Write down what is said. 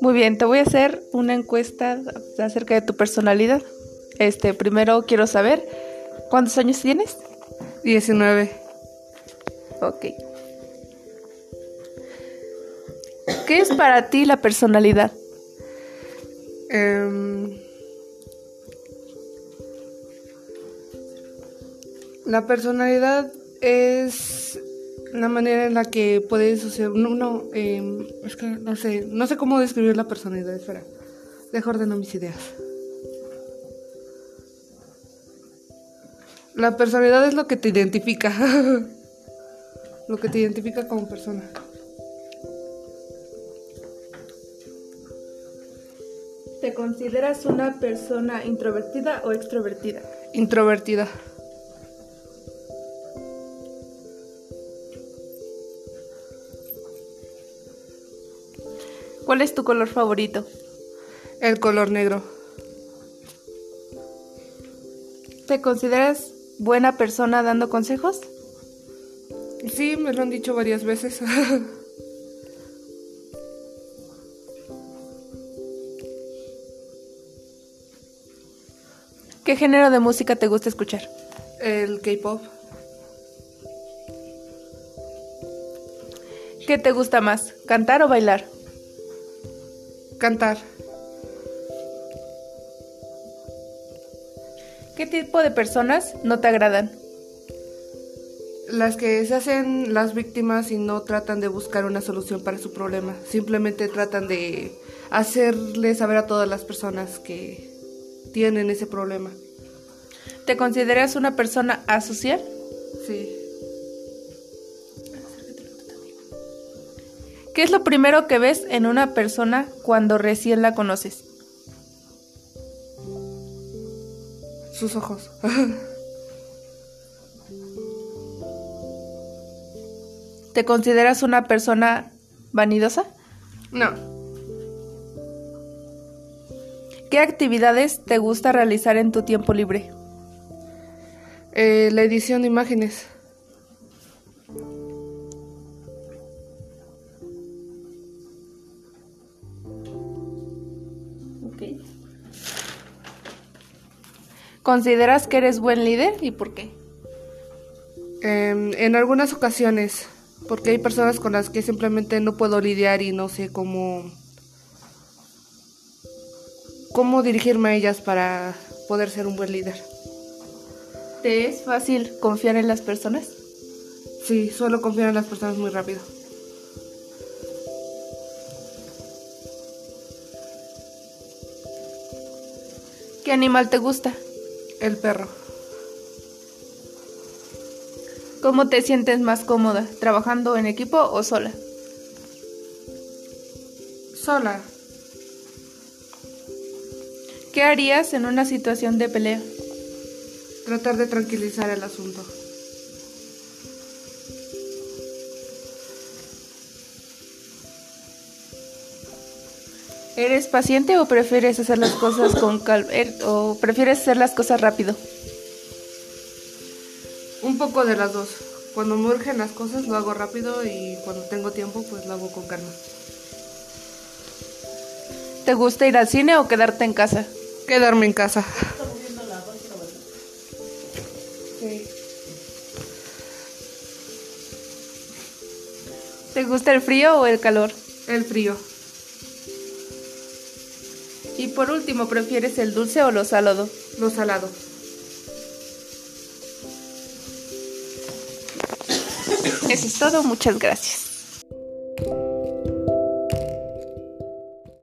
Muy bien, te voy a hacer una encuesta acerca de tu personalidad. Este, primero quiero saber, ¿cuántos años tienes? 19. Ok. ¿Qué es para ti la personalidad? Em, la personalidad es la manera en la que puedes suceder. No, no, em, es que no sé, no sé cómo describir la personalidad. Espera, dejo ordeno mis ideas. La personalidad es lo que te identifica. lo que te identifica como persona. ¿Te consideras una persona introvertida o extrovertida? Introvertida. ¿Cuál es tu color favorito? El color negro. ¿Te consideras buena persona dando consejos? Sí, me lo han dicho varias veces. ¿Qué género de música te gusta escuchar? El K-pop. ¿Qué te gusta más, cantar o bailar? Cantar. ¿Qué tipo de personas no te agradan? Las que se hacen las víctimas y no tratan de buscar una solución para su problema. Simplemente tratan de hacerle saber a todas las personas que tienen ese problema. ¿Te consideras una persona asocial? Sí. ¿Qué es lo primero que ves en una persona cuando recién la conoces? Sus ojos. ¿Te consideras una persona vanidosa? no. ¿Qué actividades te gusta realizar en tu tiempo libre? Eh, la edición de imágenes. ¿Consideras que eres buen líder y por qué? Em, en algunas ocasiones, porque hay personas con las que simplemente no puedo lidiar y no sé cómo cómo dirigirme a ellas para poder ser un buen líder. ¿Te es fácil confiar en las personas? Sí, suelo confiar en las personas muy rápido. ¿Qué animal te gusta? El perro. ¿Cómo te sientes más cómoda? ¿Trabajando en equipo o sola? Sola. ¿Qué harías en una situación de pelea? Tratar de tranquilizar el asunto. ¿Eres paciente o prefieres hacer las cosas con calma o prefieres hacer las cosas rápido? Un poco de las dos. Cuando me urgen las cosas lo hago rápido y cuando tengo tiempo pues lo hago con calma. ¿Te gusta ir al cine o quedarte en casa? Quedarme en casa. ¿Te gusta el frío o el calor? El frío. Y por último, ¿prefieres el dulce o lo salado? Lo salado. Eso es todo, muchas gracias.